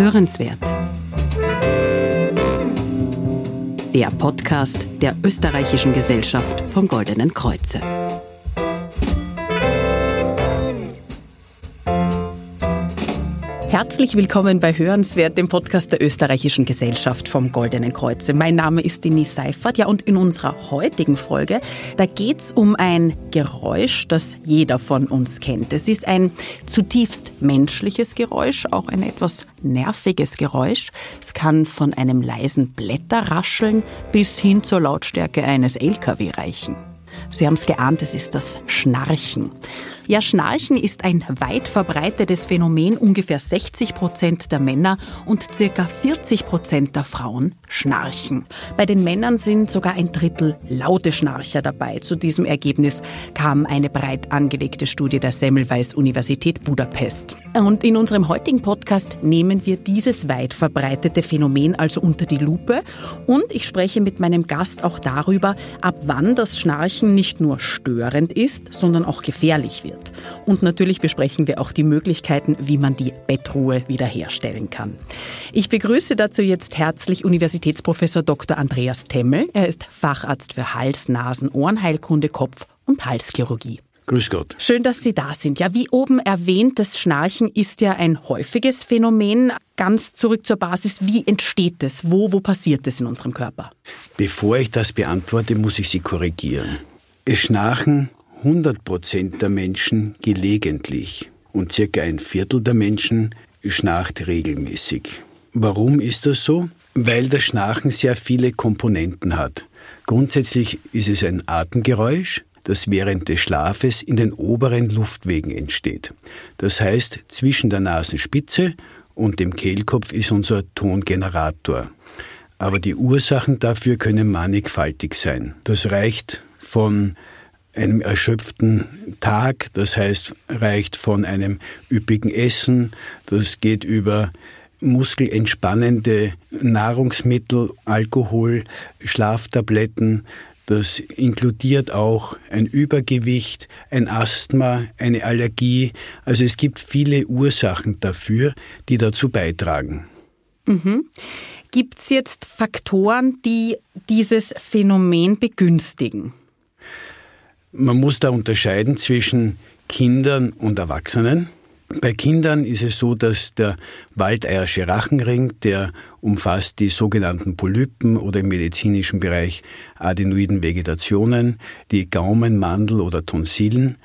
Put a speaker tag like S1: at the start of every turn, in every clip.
S1: Hörenswert. Der Podcast der Österreichischen Gesellschaft vom Goldenen Kreuze. Herzlich willkommen bei Hörenswert, dem Podcast der Österreichischen Gesellschaft vom Goldenen Kreuze. Mein Name ist Denise Seifert. Ja, und in unserer heutigen Folge, da geht's um ein Geräusch, das jeder von uns kennt. Es ist ein zutiefst menschliches Geräusch, auch ein etwas nerviges Geräusch. Es kann von einem leisen Blätterrascheln bis hin zur Lautstärke eines LKW reichen. Sie haben es geahnt, es ist das Schnarchen. Ja, Schnarchen ist ein weit verbreitetes Phänomen. Ungefähr 60 Prozent der Männer und circa 40 Prozent der Frauen schnarchen. Bei den Männern sind sogar ein Drittel laute Schnarcher dabei. Zu diesem Ergebnis kam eine breit angelegte Studie der Semmelweis Universität Budapest. Und in unserem heutigen Podcast nehmen wir dieses weit verbreitete Phänomen also unter die Lupe und ich spreche mit meinem Gast auch darüber, ab wann das Schnarchen nicht nur störend ist, sondern auch gefährlich wird. Und natürlich besprechen wir auch die Möglichkeiten, wie man die Bettruhe wiederherstellen kann. Ich begrüße dazu jetzt herzlich Universitätsprofessor Dr. Andreas Temmel. Er ist Facharzt für Hals-, Nasen-, Ohrenheilkunde, Kopf- und Halschirurgie.
S2: Grüß Gott.
S1: Schön, dass Sie da sind. Ja, wie oben erwähnt, das Schnarchen ist ja ein häufiges Phänomen. Ganz zurück zur Basis. Wie entsteht es? Wo, wo passiert es in unserem Körper?
S2: Bevor ich das beantworte, muss ich Sie korrigieren. Es schnarchen 100 Prozent der Menschen gelegentlich und circa ein Viertel der Menschen schnarcht regelmäßig. Warum ist das so? Weil das Schnarchen sehr viele Komponenten hat. Grundsätzlich ist es ein Atemgeräusch, das während des Schlafes in den oberen Luftwegen entsteht. Das heißt, zwischen der Nasenspitze und dem Kehlkopf ist unser Tongenerator. Aber die Ursachen dafür können mannigfaltig sein. Das reicht von einem erschöpften Tag, das heißt, reicht von einem üppigen Essen, das geht über muskelentspannende Nahrungsmittel, Alkohol, Schlaftabletten, das inkludiert auch ein Übergewicht, ein Asthma, eine Allergie. Also es gibt viele Ursachen dafür, die dazu beitragen.
S1: Mhm. Gibt es jetzt Faktoren, die dieses Phänomen begünstigen?
S2: Man muss da unterscheiden zwischen Kindern und Erwachsenen. Bei Kindern ist es so, dass der waldeiersche Rachenring, der umfasst die sogenannten Polypen oder im medizinischen Bereich adenoiden Vegetationen, die Gaumen, Mandel oder Tonsillen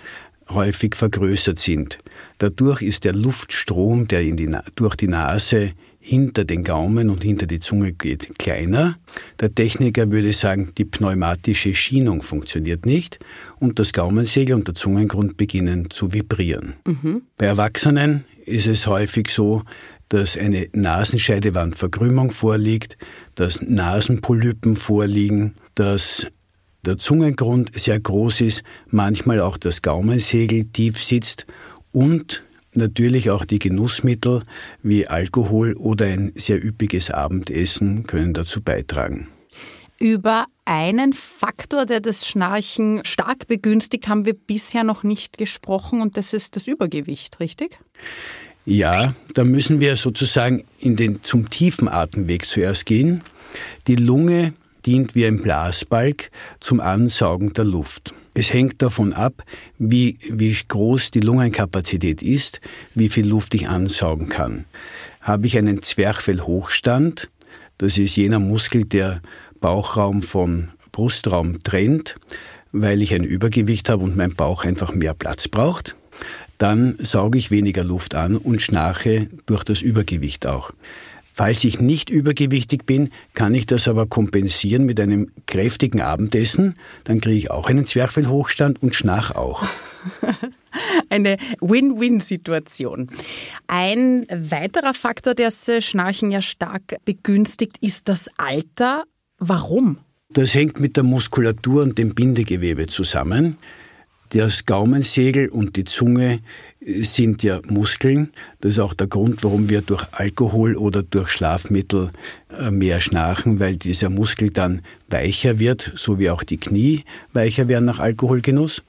S2: häufig vergrößert sind. Dadurch ist der Luftstrom, der die, durch die Nase hinter den Gaumen und hinter die Zunge geht, kleiner. Der Techniker würde sagen, die pneumatische Schienung funktioniert nicht und das Gaumensegel und der Zungengrund beginnen zu vibrieren. Mhm. Bei Erwachsenen ist es häufig so, dass eine Nasenscheidewandverkrümmung vorliegt, dass Nasenpolypen vorliegen, dass der Zungengrund sehr groß ist, manchmal auch das Gaumensegel tief sitzt und Natürlich auch die Genussmittel wie Alkohol oder ein sehr üppiges Abendessen können dazu beitragen.
S1: Über einen Faktor, der das Schnarchen stark begünstigt, haben wir bisher noch nicht gesprochen und das ist das Übergewicht, richtig?
S2: Ja, da müssen wir sozusagen in den, zum tiefen Atemweg zuerst gehen. Die Lunge dient wie ein Blasbalg zum Ansaugen der Luft. Es hängt davon ab, wie, wie groß die Lungenkapazität ist, wie viel Luft ich ansaugen kann. Habe ich einen Zwerchfellhochstand, das ist jener Muskel, der Bauchraum von Brustraum trennt, weil ich ein Übergewicht habe und mein Bauch einfach mehr Platz braucht, dann sauge ich weniger Luft an und schnarche durch das Übergewicht auch. Falls ich nicht übergewichtig bin, kann ich das aber kompensieren mit einem kräftigen Abendessen. Dann kriege ich auch einen Zwerchfellhochstand und schnach auch.
S1: Eine Win-Win-Situation. Ein weiterer Faktor, der das Schnarchen ja stark begünstigt, ist das Alter. Warum?
S2: Das hängt mit der Muskulatur und dem Bindegewebe zusammen. Das Gaumensegel und die Zunge sind ja Muskeln. Das ist auch der Grund, warum wir durch Alkohol oder durch Schlafmittel äh, mehr schnarchen, weil dieser Muskel dann weicher wird, so wie auch die Knie weicher werden nach Alkoholgenuss.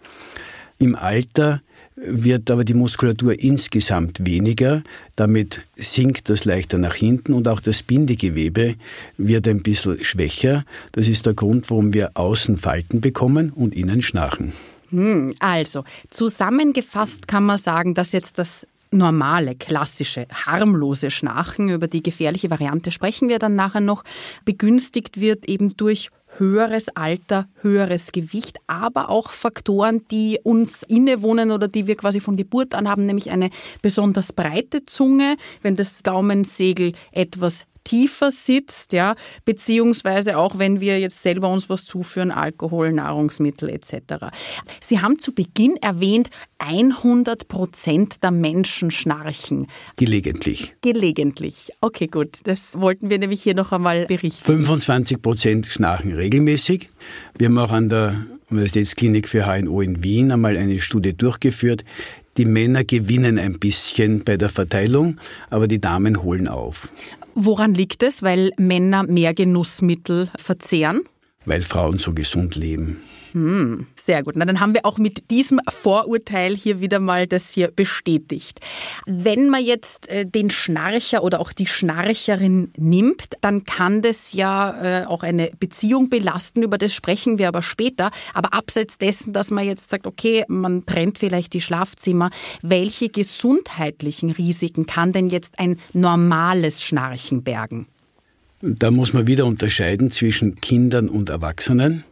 S2: Im Alter wird aber die Muskulatur insgesamt weniger. Damit sinkt das leichter nach hinten und auch das Bindegewebe wird ein bisschen schwächer. Das ist der Grund, warum wir außen Falten bekommen und innen Schnarchen.
S1: Hm, also, zusammengefasst kann man sagen, dass jetzt das normale, klassische, harmlose Schnarchen, über die gefährliche Variante sprechen wir dann nachher noch, begünstigt wird eben durch höheres Alter, höheres Gewicht, aber auch Faktoren, die uns innewohnen oder die wir quasi von Geburt an haben, nämlich eine besonders breite Zunge, wenn das Gaumensegel etwas tiefer sitzt, ja, beziehungsweise auch wenn wir jetzt selber uns was zuführen, Alkohol, Nahrungsmittel etc. Sie haben zu Beginn erwähnt, 100 Prozent der Menschen schnarchen.
S2: Gelegentlich.
S1: Gelegentlich. Okay, gut. Das wollten wir nämlich hier noch einmal berichten.
S2: 25 Prozent schnarchen regelmäßig. Wir haben auch an der Universitätsklinik für HNO in Wien einmal eine Studie durchgeführt. Die Männer gewinnen ein bisschen bei der Verteilung, aber die Damen holen auf.
S1: Woran liegt es? Weil Männer mehr Genussmittel verzehren?
S2: Weil Frauen so gesund leben.
S1: Hm, sehr gut. Na, dann haben wir auch mit diesem Vorurteil hier wieder mal das hier bestätigt. Wenn man jetzt äh, den Schnarcher oder auch die Schnarcherin nimmt, dann kann das ja äh, auch eine Beziehung belasten. Über das sprechen wir aber später. Aber abseits dessen, dass man jetzt sagt, okay, man trennt vielleicht die Schlafzimmer, welche gesundheitlichen Risiken kann denn jetzt ein normales Schnarchen bergen?
S2: Da muss man wieder unterscheiden zwischen Kindern und Erwachsenen.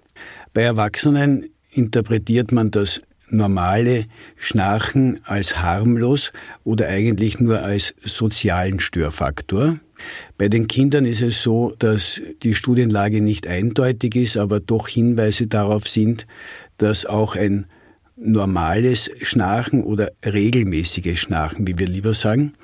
S2: Bei Erwachsenen interpretiert man das normale Schnarchen als harmlos oder eigentlich nur als sozialen Störfaktor. Bei den Kindern ist es so, dass die Studienlage nicht eindeutig ist, aber doch Hinweise darauf sind, dass auch ein normales Schnarchen oder regelmäßiges Schnarchen, wie wir lieber sagen,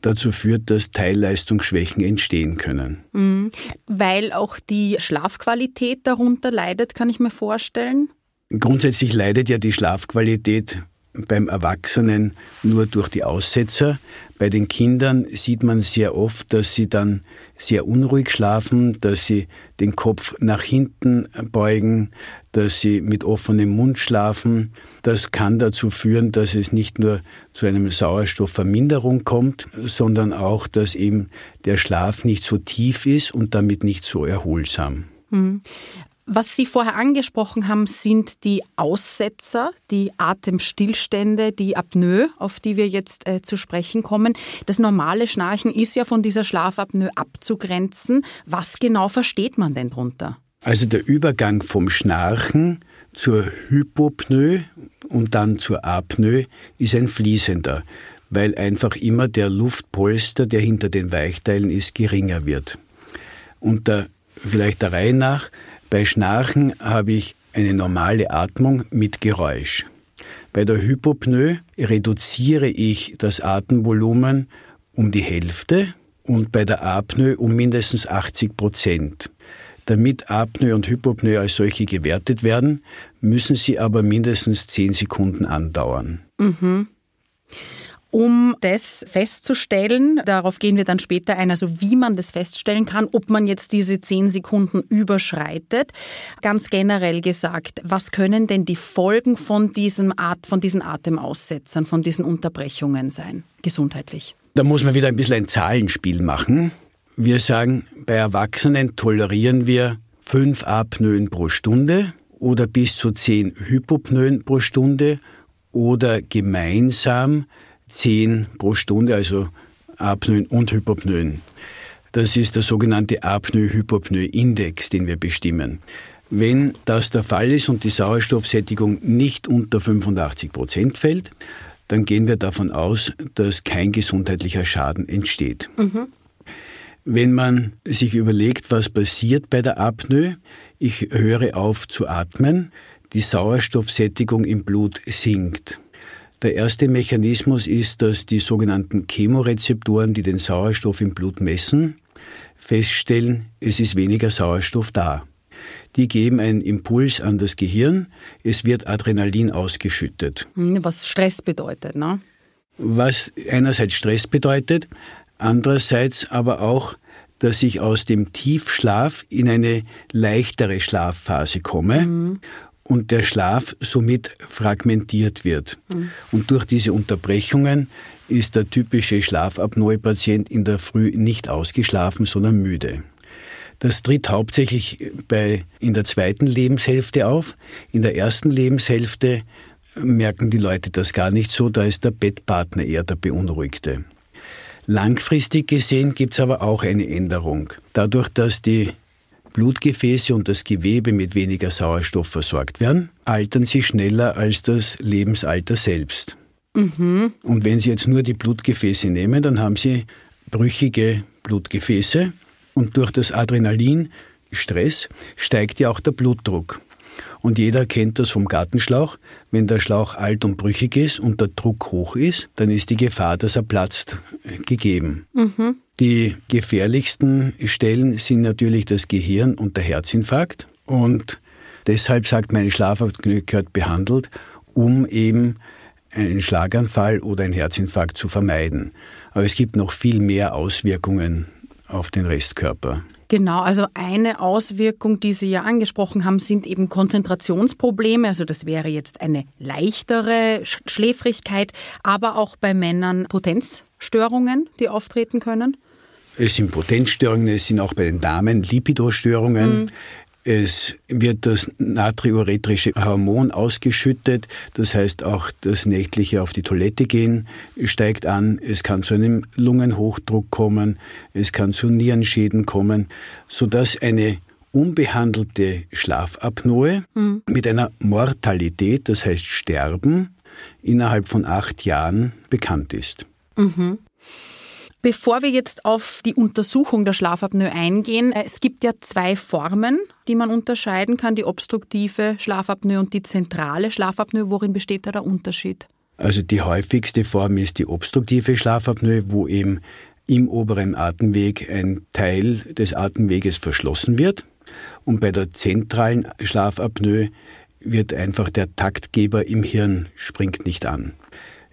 S2: dazu führt, dass Teilleistungsschwächen entstehen können.
S1: Mhm. Weil auch die Schlafqualität darunter leidet, kann ich mir vorstellen.
S2: Grundsätzlich leidet ja die Schlafqualität beim Erwachsenen nur durch die Aussetzer. Bei den Kindern sieht man sehr oft, dass sie dann sehr unruhig schlafen, dass sie den Kopf nach hinten beugen, dass sie mit offenem Mund schlafen. Das kann dazu führen, dass es nicht nur zu einem Sauerstoffverminderung kommt, sondern auch, dass eben der Schlaf nicht so tief ist und damit nicht so erholsam.
S1: Was Sie vorher angesprochen haben, sind die Aussetzer, die Atemstillstände, die Apnoe, auf die wir jetzt äh, zu sprechen kommen. Das normale Schnarchen ist ja von dieser Schlafapnoe abzugrenzen. Was genau versteht man denn darunter?
S2: Also der Übergang vom Schnarchen zur Hypopnoe und dann zur Apnoe ist ein fließender, weil einfach immer der Luftpolster, der hinter den Weichteilen ist, geringer wird. Und der, vielleicht der Reihe nach, bei Schnarchen habe ich eine normale Atmung mit Geräusch. Bei der Hypopnoe reduziere ich das Atemvolumen um die Hälfte und bei der Apnoe um mindestens 80 Prozent. Damit Apnoe und Hypopnoe als solche gewertet werden, müssen sie aber mindestens 10 Sekunden andauern.
S1: Mhm. Um das festzustellen, darauf gehen wir dann später ein, also wie man das feststellen kann, ob man jetzt diese zehn Sekunden überschreitet. Ganz generell gesagt, was können denn die Folgen von diesem Art, von diesen Atemaussetzern, von diesen Unterbrechungen sein, gesundheitlich?
S2: Da muss man wieder ein bisschen ein Zahlenspiel machen. Wir sagen, bei Erwachsenen tolerieren wir fünf Apnoen pro Stunde oder bis zu zehn Hypopnoen pro Stunde oder gemeinsam 10 pro Stunde, also Apnoen und Hypopnoen. Das ist der sogenannte Apnoe-Hypopnoe-Index, den wir bestimmen. Wenn das der Fall ist und die Sauerstoffsättigung nicht unter 85 Prozent fällt, dann gehen wir davon aus, dass kein gesundheitlicher Schaden entsteht. Mhm. Wenn man sich überlegt, was passiert bei der Apnoe, ich höre auf zu atmen, die Sauerstoffsättigung im Blut sinkt. Der erste Mechanismus ist, dass die sogenannten Chemorezeptoren, die den Sauerstoff im Blut messen, feststellen, es ist weniger Sauerstoff da. Die geben einen Impuls an das Gehirn, es wird Adrenalin ausgeschüttet.
S1: Hm, was Stress bedeutet, ne?
S2: Was einerseits Stress bedeutet, andererseits aber auch, dass ich aus dem Tiefschlaf in eine leichtere Schlafphase komme. Mhm. Und der Schlaf somit fragmentiert wird. Mhm. Und durch diese Unterbrechungen ist der typische Schlafapnoe-Patient in der Früh nicht ausgeschlafen, sondern müde. Das tritt hauptsächlich bei, in der zweiten Lebenshälfte auf. In der ersten Lebenshälfte merken die Leute das gar nicht so, da ist der Bettpartner eher der Beunruhigte. Langfristig gesehen gibt es aber auch eine Änderung. Dadurch, dass die Blutgefäße und das Gewebe mit weniger Sauerstoff versorgt werden, altern sie schneller als das Lebensalter selbst. Mhm. Und wenn Sie jetzt nur die Blutgefäße nehmen, dann haben Sie brüchige Blutgefäße und durch das Adrenalin, Stress, steigt ja auch der Blutdruck. Und jeder kennt das vom Gartenschlauch. Wenn der Schlauch alt und brüchig ist und der Druck hoch ist, dann ist die Gefahr, dass er platzt, gegeben. Mhm. Die gefährlichsten Stellen sind natürlich das Gehirn und der Herzinfarkt. Und deshalb sagt meine Schlafapnoe gehört behandelt, um eben einen Schlaganfall oder einen Herzinfarkt zu vermeiden. Aber es gibt noch viel mehr Auswirkungen auf den Restkörper.
S1: Genau, also eine Auswirkung, die Sie ja angesprochen haben, sind eben Konzentrationsprobleme. Also das wäre jetzt eine leichtere Schläfrigkeit, aber auch bei Männern Potenzstörungen, die auftreten können.
S2: Es sind Potenzstörungen, es sind auch bei den Damen Lipidostörungen. Mhm. Es wird das natriuretrische Hormon ausgeschüttet, das heißt auch das nächtliche auf die Toilette gehen steigt an. Es kann zu einem Lungenhochdruck kommen, es kann zu Nierenschäden kommen, sodass eine unbehandelte Schlafapnoe mhm. mit einer Mortalität, das heißt Sterben, innerhalb von acht Jahren bekannt ist. Mhm.
S1: Bevor wir jetzt auf die Untersuchung der Schlafapnoe eingehen, äh, es gibt ja zwei Formen, die man unterscheiden kann, die obstruktive Schlafapnoe und die zentrale Schlafapnoe. Worin besteht da der Unterschied?
S2: Also die häufigste Form ist die obstruktive Schlafapnoe, wo eben im oberen Atemweg ein Teil des Atemweges verschlossen wird. Und bei der zentralen Schlafapnoe wird einfach der Taktgeber im Hirn springt nicht an.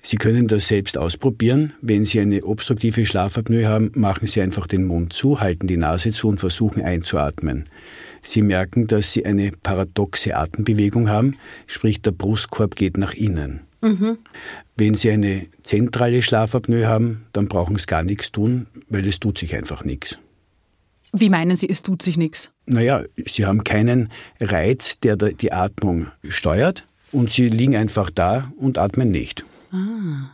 S2: Sie können das selbst ausprobieren. Wenn Sie eine obstruktive Schlafapnoe haben, machen Sie einfach den Mund zu, halten die Nase zu und versuchen einzuatmen. Sie merken, dass Sie eine paradoxe Atembewegung haben, sprich der Brustkorb geht nach innen. Mhm. Wenn Sie eine zentrale Schlafapnoe haben, dann brauchen Sie gar nichts tun, weil es tut sich einfach nichts.
S1: Wie meinen Sie, es tut sich nichts?
S2: Naja, Sie haben keinen Reiz, der die Atmung steuert und Sie liegen einfach da und atmen nicht. Ah.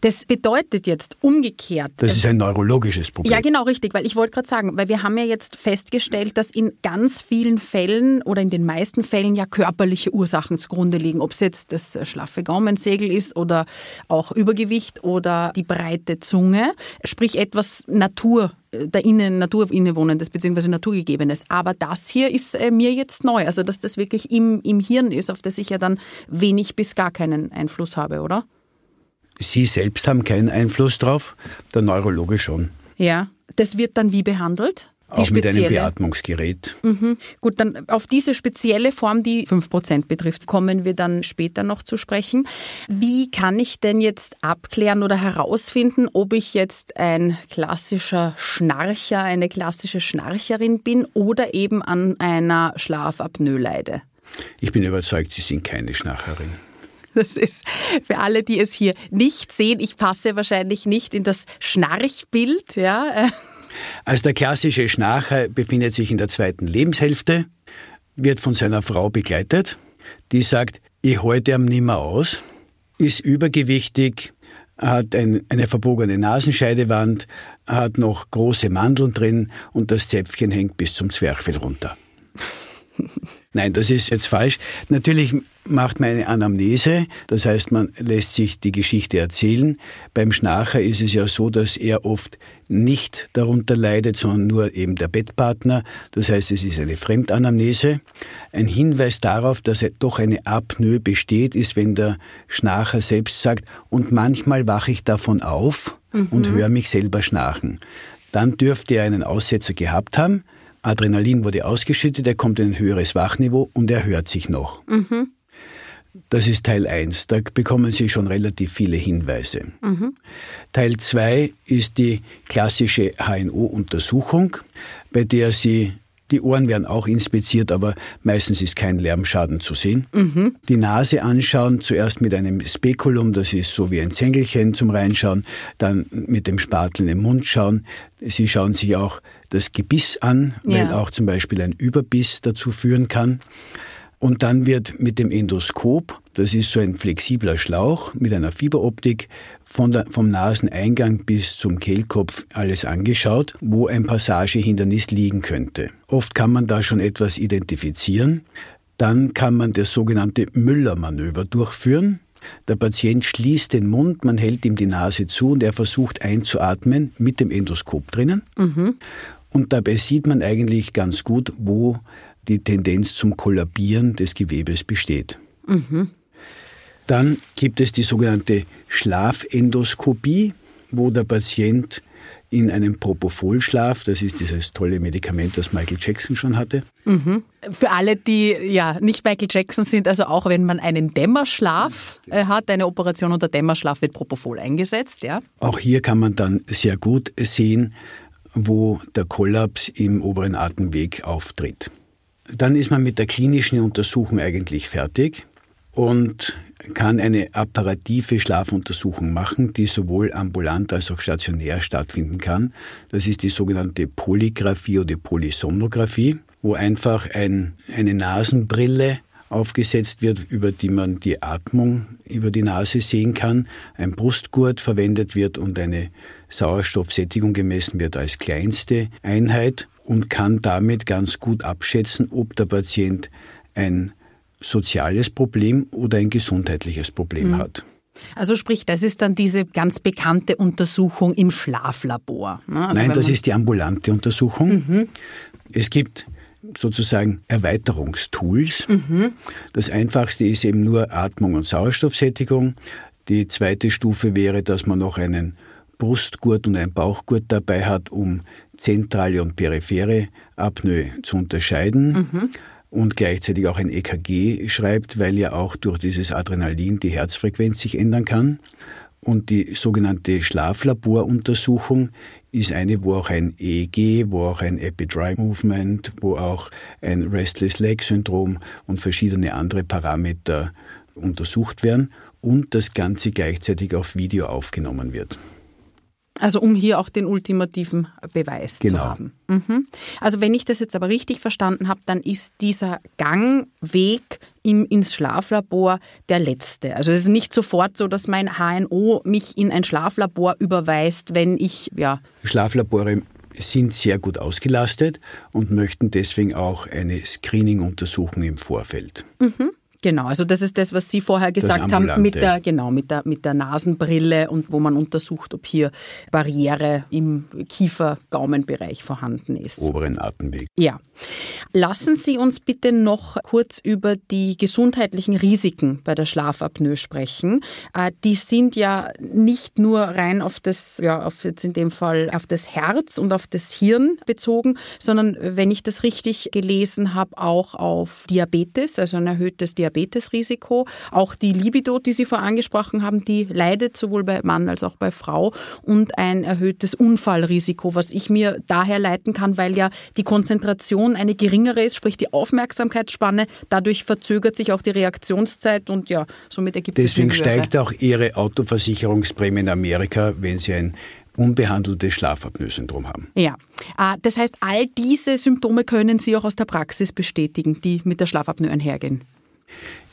S1: Das bedeutet jetzt umgekehrt.
S2: Das ist ein neurologisches Problem.
S1: Ja, genau, richtig, weil ich wollte gerade sagen, weil wir haben ja jetzt festgestellt, dass in ganz vielen Fällen oder in den meisten Fällen ja körperliche Ursachen zugrunde liegen. Ob es jetzt das schlaffe Gaumensegel ist oder auch Übergewicht oder die breite Zunge, sprich etwas Natur der Innen, Natur innewohnendes bzw. Naturgegebenes. Aber das hier ist äh, mir jetzt neu, also dass das wirklich im, im Hirn ist, auf das ich ja dann wenig bis gar keinen Einfluss habe, oder?
S2: Sie selbst haben keinen Einfluss drauf, der Neurologe schon.
S1: Ja, das wird dann wie behandelt?
S2: auch mit einem Beatmungsgerät.
S1: Mhm. Gut, dann auf diese spezielle Form, die 5% betrifft, kommen wir dann später noch zu sprechen. Wie kann ich denn jetzt abklären oder herausfinden, ob ich jetzt ein klassischer Schnarcher, eine klassische Schnarcherin bin oder eben an einer Schlafapnoe leide?
S2: Ich bin überzeugt, Sie sind keine Schnarcherin.
S1: Das ist für alle, die es hier nicht sehen. Ich passe wahrscheinlich nicht in das Schnarchbild, ja.
S2: Also der klassische Schnarcher befindet sich in der zweiten Lebenshälfte, wird von seiner Frau begleitet, die sagt, ich halte ihm nimmer aus, ist übergewichtig, hat ein, eine verbogene Nasenscheidewand, hat noch große Mandeln drin und das Zäpfchen hängt bis zum Zwerchfell runter. Nein, das ist jetzt falsch. Natürlich macht man eine Anamnese, das heißt, man lässt sich die Geschichte erzählen. Beim Schnarcher ist es ja so, dass er oft nicht darunter leidet, sondern nur eben der Bettpartner. Das heißt, es ist eine Fremdanamnese. Ein Hinweis darauf, dass doch eine Apnoe besteht, ist, wenn der Schnarcher selbst sagt, und manchmal wache ich davon auf mhm. und höre mich selber schnarchen. Dann dürfte er einen Aussetzer gehabt haben. Adrenalin wurde ausgeschüttet, er kommt in ein höheres Wachniveau und er hört sich noch. Mhm. Das ist Teil 1. Da bekommen Sie schon relativ viele Hinweise. Mhm. Teil 2 ist die klassische HNO-Untersuchung, bei der Sie Die Ohren werden auch inspiziert, aber meistens ist kein Lärmschaden zu sehen. Mhm. Die Nase anschauen, zuerst mit einem Spekulum, das ist so wie ein Zängelchen zum Reinschauen, dann mit dem Spatel im Mund schauen. Sie schauen sich auch das Gebiss an, ja. weil auch zum Beispiel ein Überbiss dazu führen kann. Und dann wird mit dem Endoskop, das ist so ein flexibler Schlauch mit einer Fiberoptik, von der, vom Naseneingang bis zum Kehlkopf alles angeschaut, wo ein Passagehindernis liegen könnte. Oft kann man da schon etwas identifizieren. Dann kann man das sogenannte Müller-Manöver durchführen. Der Patient schließt den Mund, man hält ihm die Nase zu und er versucht einzuatmen mit dem Endoskop drinnen. Mhm. Und dabei sieht man eigentlich ganz gut, wo die Tendenz zum Kollabieren des Gewebes besteht. Mhm. Dann gibt es die sogenannte Schlafendoskopie, wo der Patient in einem Propofol-Schlaf, das ist dieses tolle Medikament, das Michael Jackson schon hatte.
S1: Mhm. Für alle, die ja nicht Michael Jackson sind, also auch wenn man einen Dämmerschlaf äh, hat, eine Operation unter Dämmerschlaf wird Propofol eingesetzt, ja?
S2: Auch hier kann man dann sehr gut sehen, wo der Kollaps im oberen Atemweg auftritt. Dann ist man mit der klinischen Untersuchung eigentlich fertig und kann eine apparative Schlafuntersuchung machen, die sowohl ambulant als auch stationär stattfinden kann. Das ist die sogenannte Polygraphie oder Polysomnographie, wo einfach ein, eine Nasenbrille aufgesetzt wird, über die man die Atmung über die Nase sehen kann, ein Brustgurt verwendet wird und eine Sauerstoffsättigung gemessen wird als kleinste Einheit und kann damit ganz gut abschätzen, ob der Patient ein soziales Problem oder ein gesundheitliches Problem mhm. hat.
S1: Also sprich, das ist dann diese ganz bekannte Untersuchung im Schlaflabor.
S2: Ne? Also Nein, das ist die ambulante Untersuchung. Mhm. Es gibt sozusagen Erweiterungstools. Mhm. Das einfachste ist eben nur Atmung und Sauerstoffsättigung. Die zweite Stufe wäre, dass man noch einen Brustgurt und einen Bauchgurt dabei hat, um zentrale und periphere Apnoe zu unterscheiden. Mhm und gleichzeitig auch ein EKG schreibt, weil ja auch durch dieses Adrenalin die Herzfrequenz sich ändern kann. Und die sogenannte Schlaflaboruntersuchung ist eine, wo auch ein EEG, wo auch ein Epidry Movement, wo auch ein Restless Leg Syndrom und verschiedene andere Parameter untersucht werden und das Ganze gleichzeitig auf Video aufgenommen wird.
S1: Also um hier auch den ultimativen Beweis genau. zu haben. Mhm. Also wenn ich das jetzt aber richtig verstanden habe, dann ist dieser Gangweg im, ins Schlaflabor der letzte. Also es ist nicht sofort so, dass mein HNO mich in ein Schlaflabor überweist, wenn ich, ja.
S2: Schlaflabore sind sehr gut ausgelastet und möchten deswegen auch eine Screening-Untersuchung im Vorfeld.
S1: Mhm. Genau, also das ist das, was Sie vorher gesagt haben mit der genau mit der mit der Nasenbrille und wo man untersucht, ob hier Barriere im Kiefer-Gaumenbereich vorhanden ist.
S2: Oberen Atemweg.
S1: Ja. Lassen Sie uns bitte noch kurz über die gesundheitlichen Risiken bei der Schlafapnoe sprechen. Äh, die sind ja nicht nur rein auf das ja auf jetzt in dem Fall auf das Herz und auf das Hirn bezogen, sondern wenn ich das richtig gelesen habe, auch auf Diabetes, also ein erhöhtes Diabetes Diabetesrisiko. Auch die Libido, die Sie vorher angesprochen haben, die leidet sowohl bei Mann als auch bei Frau und ein erhöhtes Unfallrisiko, was ich mir daher leiten kann, weil ja die Konzentration eine geringere ist, sprich die Aufmerksamkeitsspanne. Dadurch verzögert sich auch die Reaktionszeit und ja, somit ergibt
S2: Deswegen es Deswegen steigt auch Ihre Autoversicherungsprämie in Amerika, wenn Sie ein unbehandeltes Schlafapnoe-Syndrom haben.
S1: Ja, ah, das heißt, all diese Symptome können Sie auch aus der Praxis bestätigen, die mit der Schlafapnoe einhergehen.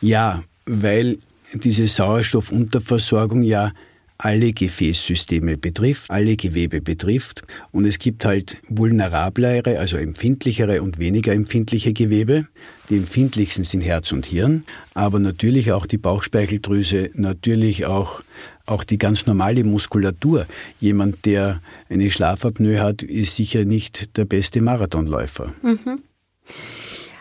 S2: Ja, weil diese Sauerstoffunterversorgung ja alle Gefäßsysteme betrifft, alle Gewebe betrifft. Und es gibt halt vulnerablere, also empfindlichere und weniger empfindliche Gewebe. Die empfindlichsten sind Herz und Hirn, aber natürlich auch die Bauchspeicheldrüse, natürlich auch, auch die ganz normale Muskulatur. Jemand, der eine Schlafapnoe hat, ist sicher nicht der beste Marathonläufer. Mhm.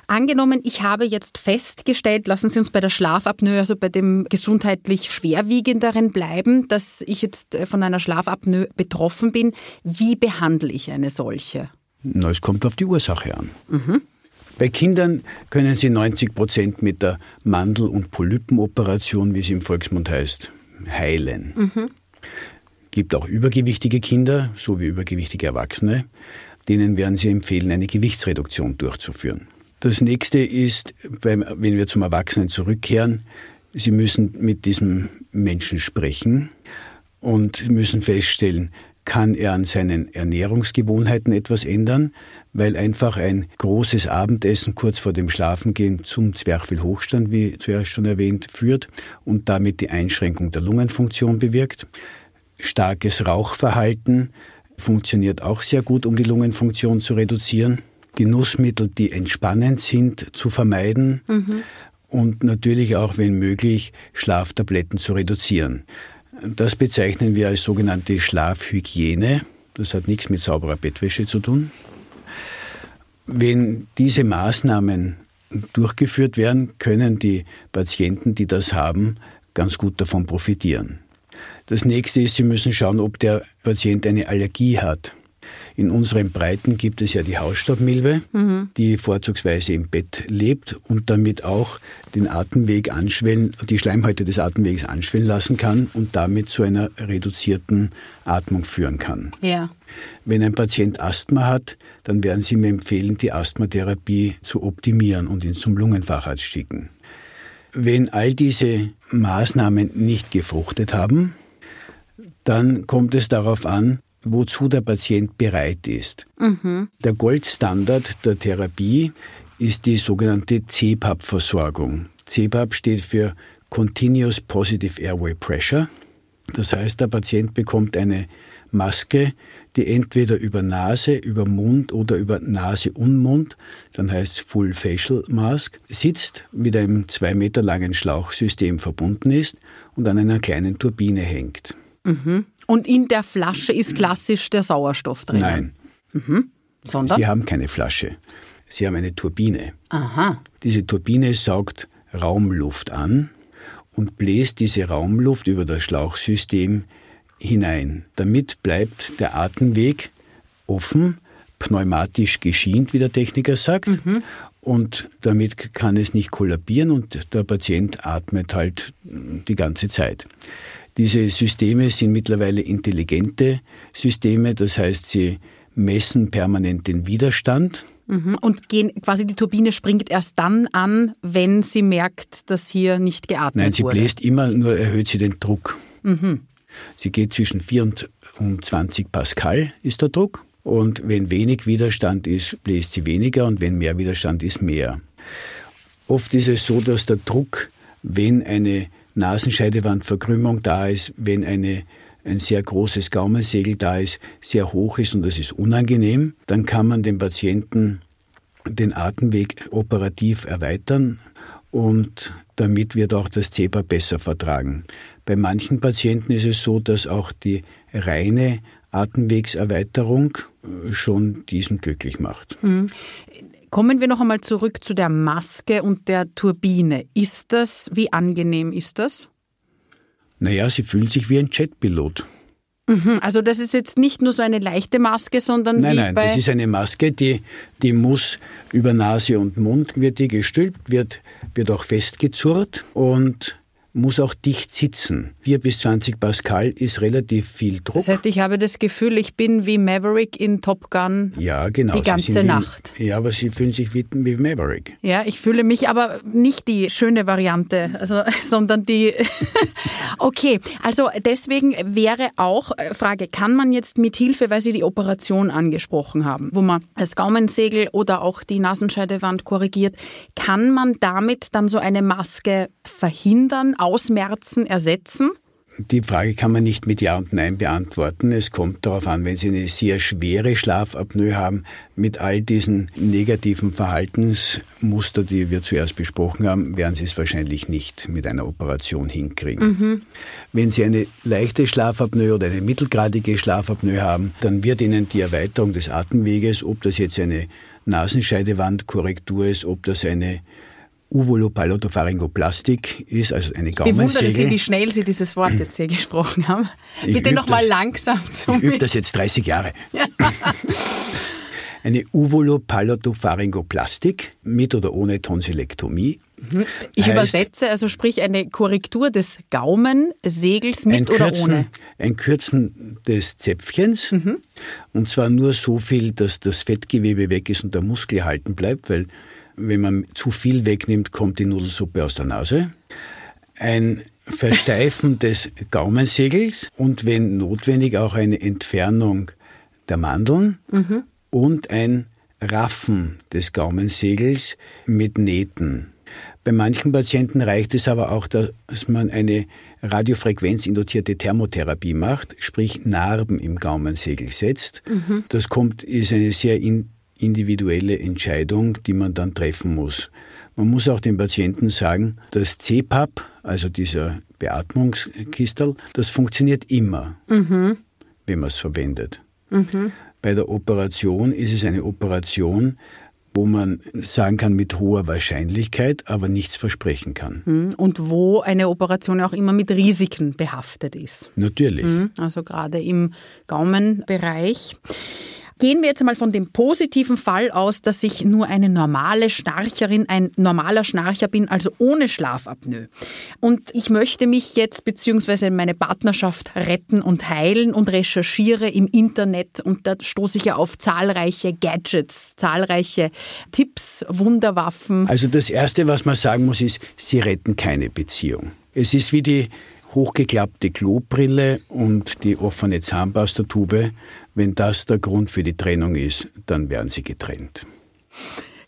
S1: Angenommen, ich habe jetzt festgestellt, lassen Sie uns bei der Schlafapnoe, also bei dem gesundheitlich schwerwiegenderen bleiben, dass ich jetzt äh, von einer Schlafapnoe betroffen bin. Wie behandle ich eine solche?
S2: Na, es kommt auf die Ursache an. Mhm. Bei Kindern können Sie 90 Prozent mit der Mandel- und Polypenoperation, wie sie im Volksmund heißt, heilen. Mhm. Gibt auch übergewichtige Kinder, so wie übergewichtige Erwachsene. denen werden Sie empfehlen, eine Gewichtsreduktion durchzuführen. Das nächste ist, wenn wir zum Erwachsenen zurückkehren, Sie müssen mit diesem Menschen sprechen und müssen feststellen, kann er an seinen Ernährungsgewohnheiten etwas ändern, weil einfach ein großes Abendessen kurz vor dem Schlafengehen zum Zwerchfellhochstand, wie zuerst schon erwähnt, führt und damit die Einschränkung der Lungenfunktion bewirkt. Starkes Rauchverhalten funktioniert auch sehr gut, um die Lungenfunktion zu reduzieren. Genussmittel, die entspannend sind, zu vermeiden. Mhm. Und natürlich auch, wenn möglich, Schlaftabletten zu reduzieren. Das bezeichnen wir als sogenannte Schlafhygiene. Das hat nichts mit sauberer Bettwäsche zu tun. Wenn diese Maßnahmen durchgeführt werden, können die Patienten, die das haben, ganz gut davon profitieren. Das nächste ist, Sie müssen schauen, ob der Patient eine Allergie hat. In unseren Breiten gibt es ja die Hausstaubmilbe, mhm. die vorzugsweise im Bett lebt und damit auch den Atemweg anschwellen, die Schleimhäute des Atemwegs anschwellen lassen kann und damit zu einer reduzierten Atmung führen kann.
S1: Ja.
S2: Wenn ein Patient Asthma hat, dann werden Sie mir empfehlen, die Asthmatherapie zu optimieren und ihn zum Lungenfacharzt schicken. Wenn all diese Maßnahmen nicht gefruchtet haben, dann kommt es darauf an, wozu der Patient bereit ist. Mhm. Der Goldstandard der Therapie ist die sogenannte CPAP-Versorgung. CPAP steht für Continuous Positive Airway Pressure. Das heißt, der Patient bekommt eine Maske, die entweder über Nase, über Mund oder über Nase und Mund, dann heißt Full Facial Mask, sitzt, mit einem zwei Meter langen Schlauchsystem verbunden ist und an einer kleinen Turbine hängt.
S1: Mhm. Und in der Flasche ist klassisch der Sauerstoff drin?
S2: Nein. Mhm. Sondern? Sie haben keine Flasche. Sie haben eine Turbine.
S1: Aha.
S2: Diese Turbine saugt Raumluft an und bläst diese Raumluft über das Schlauchsystem hinein. Damit bleibt der Atemweg offen, pneumatisch geschient, wie der Techniker sagt. Mhm. Und damit kann es nicht kollabieren und der Patient atmet halt die ganze Zeit. Diese Systeme sind mittlerweile intelligente Systeme, das heißt, sie messen permanent den Widerstand.
S1: Mhm. Und gehen, quasi die Turbine springt erst dann an, wenn sie merkt, dass hier nicht geatmet
S2: wurde. Nein, sie
S1: wurde.
S2: bläst immer, nur erhöht sie den Druck. Mhm. Sie geht zwischen 4 und 20 Pascal ist der Druck. Und wenn wenig Widerstand ist, bläst sie weniger und wenn mehr Widerstand ist, mehr. Oft ist es so, dass der Druck, wenn eine Nasenscheidewandverkrümmung da ist, wenn eine, ein sehr großes Gaumensegel da ist, sehr hoch ist und das ist unangenehm, dann kann man dem Patienten den Atemweg operativ erweitern und damit wird auch das CEPA besser vertragen. Bei manchen Patienten ist es so, dass auch die reine Atemwegserweiterung äh, schon diesen glücklich macht.
S1: Kommen wir noch einmal zurück zu der Maske und der Turbine. Ist das, wie angenehm ist das?
S2: Naja, sie fühlen sich wie ein Jetpilot.
S1: Mhm, also das ist jetzt nicht nur so eine leichte Maske, sondern
S2: nein, nein, das ist eine Maske, die die muss über Nase und Mund wird die gestülpt, wird wird auch festgezurrt und muss auch dicht sitzen. 4 bis 20 Pascal ist relativ viel Druck.
S1: Das heißt, ich habe das Gefühl, ich bin wie Maverick in Top Gun
S2: ja, genau.
S1: die ganze Nacht.
S2: Wie, ja, aber Sie fühlen sich wie, wie Maverick.
S1: Ja, ich fühle mich aber nicht die schöne Variante, also, sondern die... okay, also deswegen wäre auch, äh, Frage, kann man jetzt mit Hilfe, weil Sie die Operation angesprochen haben, wo man das Gaumensegel oder auch die Nasenscheidewand korrigiert, kann man damit dann so eine Maske verhindern, ausmerzen, ersetzen?
S2: Die Frage kann man nicht mit Ja und Nein beantworten. Es kommt darauf an, wenn Sie eine sehr schwere Schlafapnoe haben, mit all diesen negativen Verhaltensmuster, die wir zuerst besprochen haben, werden Sie es wahrscheinlich nicht mit einer Operation hinkriegen. Mhm. Wenn Sie eine leichte Schlafapnoe oder eine mittelgradige Schlafapnoe haben, dann wird Ihnen die Erweiterung des Atemweges, ob das jetzt eine Nasenscheidewandkorrektur ist, ob das eine Uvolopalotopharyngoplastik ist, also eine Gaumensegel. Ich bewundere
S1: Sie, wie schnell Sie dieses Wort jetzt hier gesprochen haben. Ich Bitte nochmal langsam
S2: zu Ich übe das jetzt 30 Jahre. eine Uvulopalotopharyngoplastik mit oder ohne Tonsilektomie.
S1: Mhm. Ich heißt, übersetze, also sprich eine Korrektur des Gaumensegels mit oder
S2: Kürzen,
S1: ohne?
S2: Ein Kürzen des Zäpfchens mhm. und zwar nur so viel, dass das Fettgewebe weg ist und der Muskel erhalten bleibt, weil wenn man zu viel wegnimmt, kommt die Nudelsuppe aus der Nase. Ein Versteifen des Gaumensegels und wenn notwendig auch eine Entfernung der Mandeln mhm. und ein Raffen des Gaumensegels mit Nähten. Bei manchen Patienten reicht es aber auch, dass man eine radiofrequenzinduzierte Thermotherapie macht, sprich Narben im Gaumensegel setzt. Mhm. Das kommt, ist eine sehr individuelle Entscheidung, die man dann treffen muss. Man muss auch den Patienten sagen, das CPAP, also dieser Beatmungskistel, das funktioniert immer, mhm. wenn man es verwendet. Mhm. Bei der Operation ist es eine Operation, wo man sagen kann mit hoher Wahrscheinlichkeit, aber nichts versprechen kann.
S1: Mhm. Und wo eine Operation auch immer mit Risiken behaftet ist.
S2: Natürlich. Mhm.
S1: Also gerade im Gaumenbereich. Gehen wir jetzt einmal von dem positiven Fall aus, dass ich nur eine normale Schnarcherin, ein normaler Schnarcher bin, also ohne Schlafapnoe. Und ich möchte mich jetzt bzw. meine Partnerschaft retten und heilen und recherchiere im Internet und da stoße ich ja auf zahlreiche Gadgets, zahlreiche Tipps, Wunderwaffen.
S2: Also das Erste, was man sagen muss, ist, sie retten keine Beziehung. Es ist wie die hochgeklappte Klobrille und die offene Zahnpastatube. Wenn das der Grund für die Trennung ist, dann werden sie getrennt.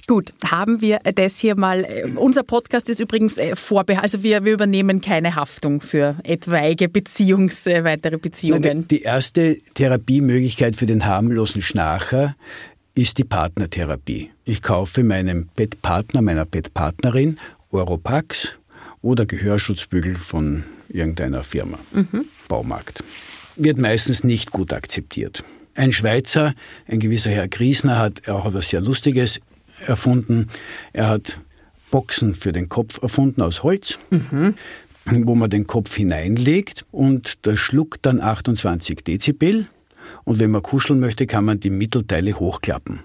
S1: Gut, haben wir das hier mal. Äh, unser Podcast ist übrigens äh, vorbehalten, also wir, wir übernehmen keine Haftung für etwaige Beziehungs, äh, weitere Beziehungen.
S2: Die erste Therapiemöglichkeit für den harmlosen Schnarcher ist die Partnertherapie. Ich kaufe meinem Bettpartner, meiner Bettpartnerin Oropax oder Gehörschutzbügel von irgendeiner Firma, mhm. Baumarkt. Wird meistens nicht gut akzeptiert. Ein Schweizer, ein gewisser Herr Griesner, hat auch etwas sehr Lustiges erfunden. Er hat Boxen für den Kopf erfunden aus Holz, mhm. wo man den Kopf hineinlegt und der schluckt dann 28 Dezibel. Und wenn man kuscheln möchte, kann man die Mittelteile hochklappen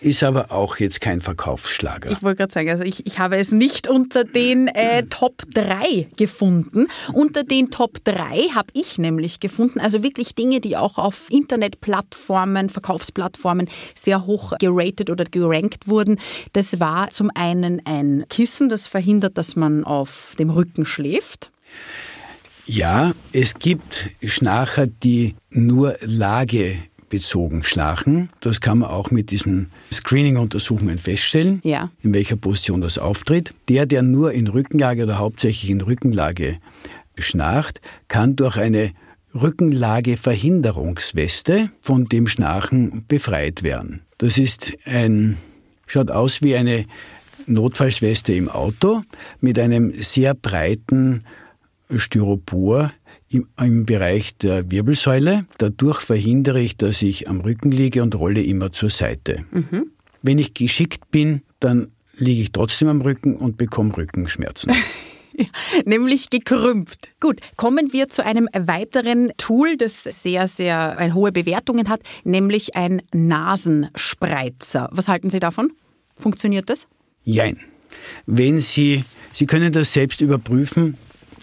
S2: ist aber auch jetzt kein Verkaufsschlager.
S1: Ich wollte gerade sagen, also ich, ich habe es nicht unter den äh, Top 3 gefunden. Unter den Top 3 habe ich nämlich gefunden, also wirklich Dinge, die auch auf Internetplattformen, Verkaufsplattformen sehr hoch geratet oder gerankt wurden. Das war zum einen ein Kissen, das verhindert, dass man auf dem Rücken schläft.
S2: Ja, es gibt Schnarcher, die nur Lage bezogen schlafen. Das kann man auch mit diesen Screening-Untersuchungen feststellen, ja. in welcher Position das auftritt. Der, der nur in Rückenlage oder hauptsächlich in Rückenlage schnarcht, kann durch eine Rückenlageverhinderungsweste von dem Schnarchen befreit werden. Das ist ein, schaut aus wie eine Notfallschweste im Auto mit einem sehr breiten Styropor im, im Bereich der Wirbelsäule. Dadurch verhindere ich, dass ich am Rücken liege und rolle immer zur Seite. Mhm. Wenn ich geschickt bin, dann liege ich trotzdem am Rücken und bekomme Rückenschmerzen.
S1: nämlich gekrümmt. Gut, kommen wir zu einem weiteren Tool, das sehr, sehr äh, hohe Bewertungen hat, nämlich ein Nasenspreizer. Was halten Sie davon? Funktioniert das?
S2: Jein. Wenn Sie, Sie können das selbst überprüfen,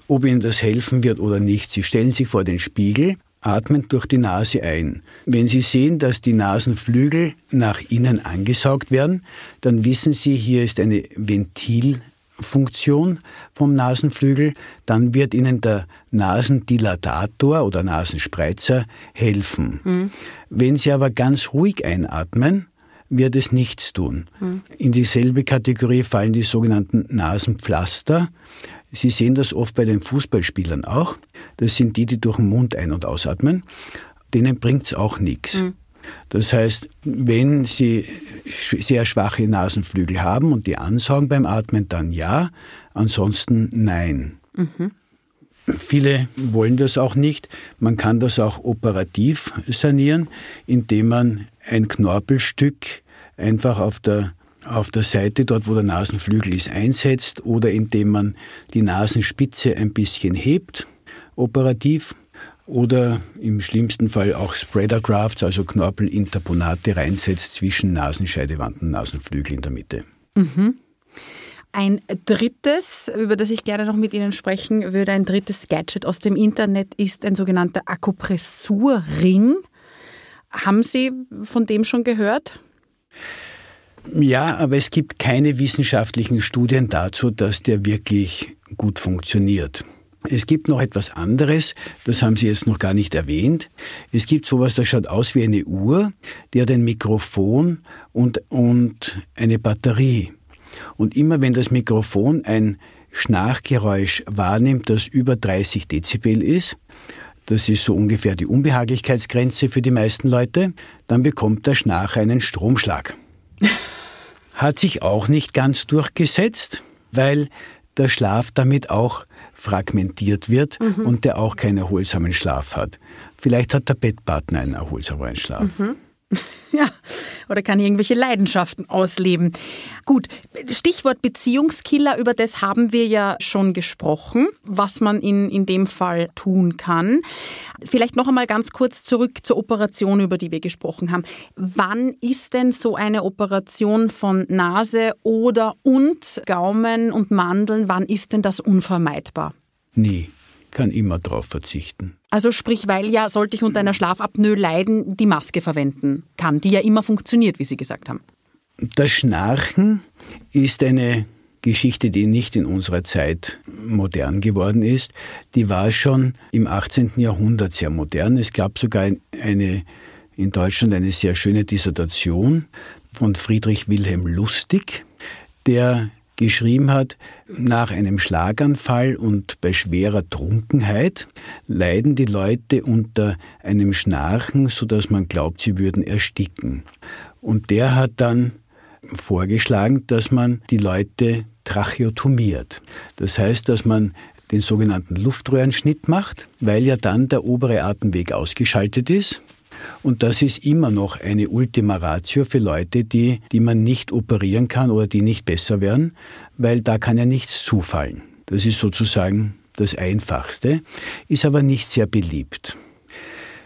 S2: ob Ihnen das helfen wird oder nicht. Sie stellen sich vor den Spiegel, atmen durch die Nase ein. Wenn Sie sehen, dass die Nasenflügel nach innen angesaugt werden, dann wissen Sie, hier ist eine Ventilfunktion vom Nasenflügel, dann wird Ihnen der Nasendilatator oder Nasenspreizer helfen. Mhm. Wenn Sie aber ganz ruhig einatmen, wird es nichts tun. Mhm. In dieselbe Kategorie fallen die sogenannten Nasenpflaster. Sie sehen das oft bei den Fußballspielern auch. Das sind die, die durch den Mund ein- und ausatmen. Denen bringt es auch nichts. Mhm. Das heißt, wenn Sie sehr schwache Nasenflügel haben und die ansaugen beim Atmen, dann ja, ansonsten nein. Mhm. Viele wollen das auch nicht. Man kann das auch operativ sanieren, indem man ein Knorpelstück einfach auf der auf der Seite, dort wo der Nasenflügel ist, einsetzt oder indem man die Nasenspitze ein bisschen hebt, operativ. oder im schlimmsten Fall auch Spreadergrafts, also Knorpelinterponate reinsetzt zwischen Nasenscheidewand und Nasenflügel in der Mitte.
S1: Mhm. Ein drittes, über das ich gerne noch mit Ihnen sprechen würde, ein drittes Gadget aus dem Internet ist ein sogenannter Akupressurring. Haben Sie von dem schon gehört?
S2: Ja, aber es gibt keine wissenschaftlichen Studien dazu, dass der wirklich gut funktioniert. Es gibt noch etwas anderes, das haben Sie jetzt noch gar nicht erwähnt. Es gibt sowas, das schaut aus wie eine Uhr, die hat ein Mikrofon und, und eine Batterie. Und immer wenn das Mikrofon ein Schnarchgeräusch wahrnimmt, das über 30 Dezibel ist, das ist so ungefähr die Unbehaglichkeitsgrenze für die meisten Leute, dann bekommt der Schnarcher einen Stromschlag. Hat sich auch nicht ganz durchgesetzt, weil der Schlaf damit auch fragmentiert wird mhm. und der auch keinen erholsamen Schlaf hat. Vielleicht hat der Bettpartner einen erholsamen Schlaf. Mhm.
S1: Ja, oder kann irgendwelche Leidenschaften ausleben. Gut, Stichwort Beziehungskiller, über das haben wir ja schon gesprochen, was man in, in dem Fall tun kann. Vielleicht noch einmal ganz kurz zurück zur Operation, über die wir gesprochen haben. Wann ist denn so eine Operation von Nase oder und Gaumen und Mandeln, wann ist denn das unvermeidbar?
S2: Nie kann immer darauf verzichten.
S1: Also sprich, weil ja, sollte ich unter einer Schlafapnoe leiden, die Maske verwenden kann, die ja immer funktioniert, wie Sie gesagt haben.
S2: Das Schnarchen ist eine Geschichte, die nicht in unserer Zeit modern geworden ist. Die war schon im 18. Jahrhundert sehr modern. Es gab sogar eine, in Deutschland eine sehr schöne Dissertation von Friedrich Wilhelm Lustig, der geschrieben hat, nach einem Schlaganfall und bei schwerer Trunkenheit leiden die Leute unter einem Schnarchen, so dass man glaubt, sie würden ersticken. Und der hat dann vorgeschlagen, dass man die Leute tracheotomiert. Das heißt, dass man den sogenannten Luftröhrenschnitt macht, weil ja dann der obere Atemweg ausgeschaltet ist und das ist immer noch eine Ultima Ratio für Leute, die, die man nicht operieren kann oder die nicht besser werden, weil da kann ja nichts zufallen. Das ist sozusagen das Einfachste, ist aber nicht sehr beliebt.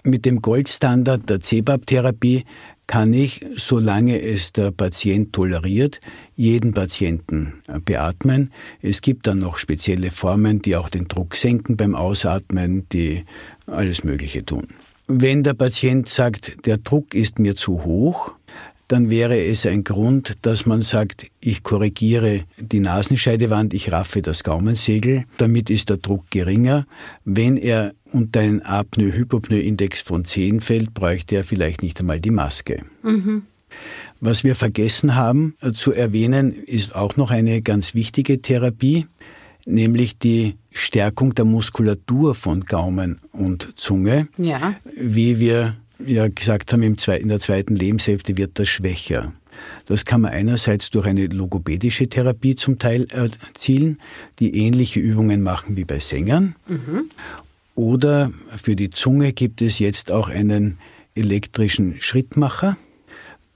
S2: Mit dem Goldstandard der CBAP-Therapie kann ich, solange es der Patient toleriert, jeden Patienten beatmen. Es gibt dann noch spezielle Formen, die auch den Druck senken beim Ausatmen, die alles Mögliche tun. Wenn der Patient sagt, der Druck ist mir zu hoch, dann wäre es ein Grund, dass man sagt, ich korrigiere die Nasenscheidewand, ich raffe das Gaumensegel, damit ist der Druck geringer. Wenn er unter einen Apnoe-Hypopnoe-Index von 10 fällt, bräuchte er vielleicht nicht einmal die Maske. Mhm. Was wir vergessen haben äh, zu erwähnen, ist auch noch eine ganz wichtige Therapie, nämlich die Stärkung der Muskulatur von Gaumen und Zunge. Ja. Wie wir ja gesagt haben, in der zweiten Lebenshälfte wird das schwächer. Das kann man einerseits durch eine logopädische Therapie zum Teil erzielen, die ähnliche Übungen machen wie bei Sängern. Mhm. Oder für die Zunge gibt es jetzt auch einen elektrischen Schrittmacher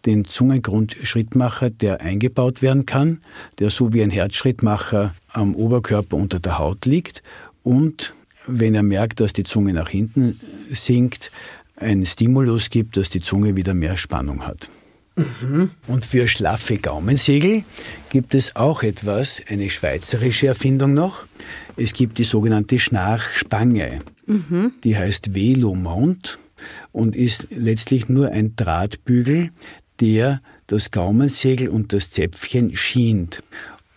S2: den Zungengrundschrittmacher, der eingebaut werden kann, der so wie ein Herzschrittmacher am Oberkörper unter der Haut liegt und wenn er merkt, dass die Zunge nach hinten sinkt, einen Stimulus gibt, dass die Zunge wieder mehr Spannung hat. Mhm. Und für schlaffe Gaumensegel gibt es auch etwas, eine schweizerische Erfindung noch. Es gibt die sogenannte Schnarchspange. Mhm. Die heißt Velomount und ist letztlich nur ein Drahtbügel, der das Gaumensegel und das Zäpfchen schient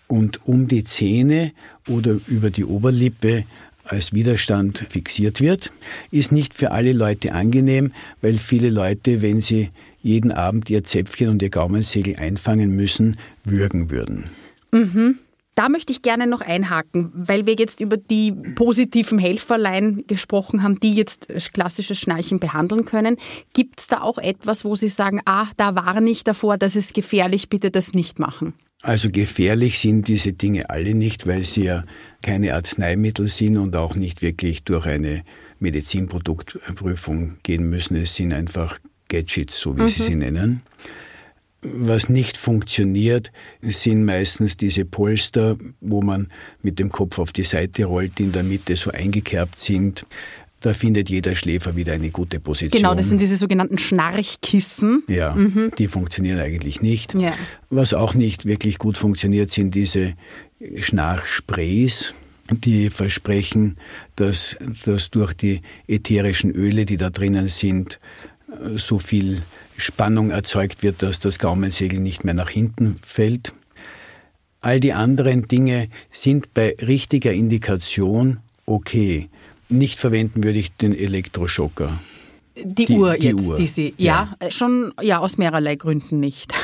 S2: und um die Zähne oder über die Oberlippe als Widerstand fixiert wird, ist nicht für alle Leute angenehm, weil viele Leute, wenn sie jeden Abend ihr Zäpfchen und ihr Gaumensegel einfangen müssen, würgen würden.
S1: Mhm. Da möchte ich gerne noch einhaken, weil wir jetzt über die positiven Helferlein gesprochen haben, die jetzt klassisches Schnarchen behandeln können. Gibt es da auch etwas, wo Sie sagen, ah, da warne ich davor, das ist gefährlich, bitte das nicht machen?
S2: Also gefährlich sind diese Dinge alle nicht, weil sie ja keine Arzneimittel sind und auch nicht wirklich durch eine Medizinproduktprüfung gehen müssen. Es sind einfach Gadgets, so wie mhm. Sie sie nennen. Was nicht funktioniert, sind meistens diese Polster, wo man mit dem Kopf auf die Seite rollt, die in der Mitte so eingekerbt sind. Da findet jeder Schläfer wieder eine gute Position.
S1: Genau, das sind diese sogenannten Schnarchkissen.
S2: Ja, mhm. die funktionieren eigentlich nicht. Ja. Was auch nicht wirklich gut funktioniert, sind diese Schnarchsprays. Die versprechen, dass, dass durch die ätherischen Öle, die da drinnen sind, so viel Spannung erzeugt wird, dass das Gaumensegel nicht mehr nach hinten fällt. All die anderen Dinge sind bei richtiger Indikation okay. Nicht verwenden würde ich den Elektroschocker.
S1: Die, die Uhr die jetzt, Uhr. die Sie, ja, ja, schon, ja, aus mehrerlei Gründen nicht.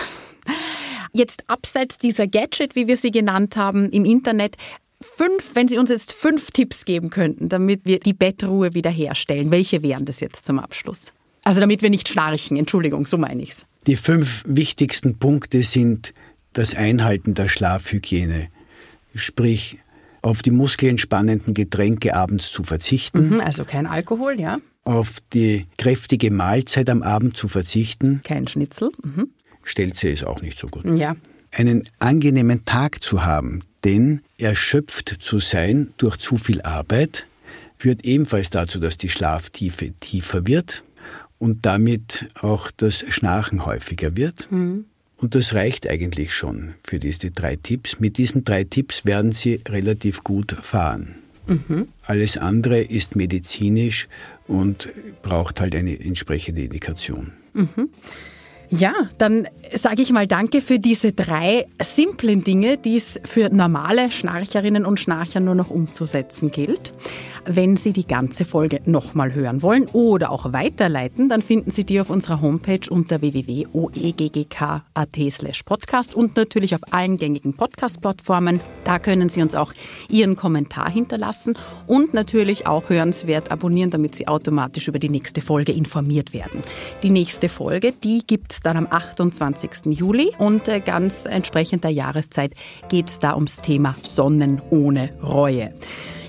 S1: Jetzt abseits dieser Gadget, wie wir sie genannt haben, im Internet, fünf, wenn Sie uns jetzt fünf Tipps geben könnten, damit wir die Bettruhe wiederherstellen, welche wären das jetzt zum Abschluss? Also damit wir nicht schnarchen, Entschuldigung, so meine ich's.
S2: Die fünf wichtigsten Punkte sind das Einhalten der Schlafhygiene, sprich auf die muskelentspannenden Getränke abends zu verzichten.
S1: Mhm, also kein Alkohol, ja.
S2: Auf die kräftige Mahlzeit am Abend zu verzichten.
S1: Kein Schnitzel. Mhm.
S2: Stelze ist auch nicht so gut.
S1: Ja.
S2: Einen angenehmen Tag zu haben, denn erschöpft zu sein durch zu viel Arbeit führt ebenfalls dazu, dass die Schlaftiefe tiefer wird und damit auch das Schnarchen häufiger wird. Mhm. Und das reicht eigentlich schon für diese drei Tipps. Mit diesen drei Tipps werden Sie relativ gut fahren. Mhm. Alles andere ist medizinisch und braucht halt eine entsprechende Indikation.
S1: Mhm. Ja, dann sage ich mal Danke für diese drei simplen Dinge, die es für normale Schnarcherinnen und Schnarcher nur noch umzusetzen gilt. Wenn Sie die ganze Folge nochmal hören wollen oder auch weiterleiten, dann finden Sie die auf unserer Homepage unter www.oeggk.at slash podcast und natürlich auf allen gängigen Podcast-Plattformen. Da können Sie uns auch Ihren Kommentar hinterlassen und natürlich auch hörenswert abonnieren, damit Sie automatisch über die nächste Folge informiert werden. Die nächste Folge, die gibt dann am 28. Juli und äh, ganz entsprechend der Jahreszeit geht es da ums Thema Sonnen ohne Reue.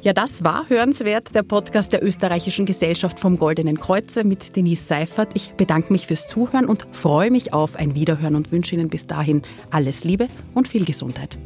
S1: Ja, das war hörenswert, der Podcast der Österreichischen Gesellschaft vom Goldenen Kreuze mit Denise Seifert. Ich bedanke mich fürs Zuhören und freue mich auf ein Wiederhören und wünsche Ihnen bis dahin alles Liebe und viel Gesundheit.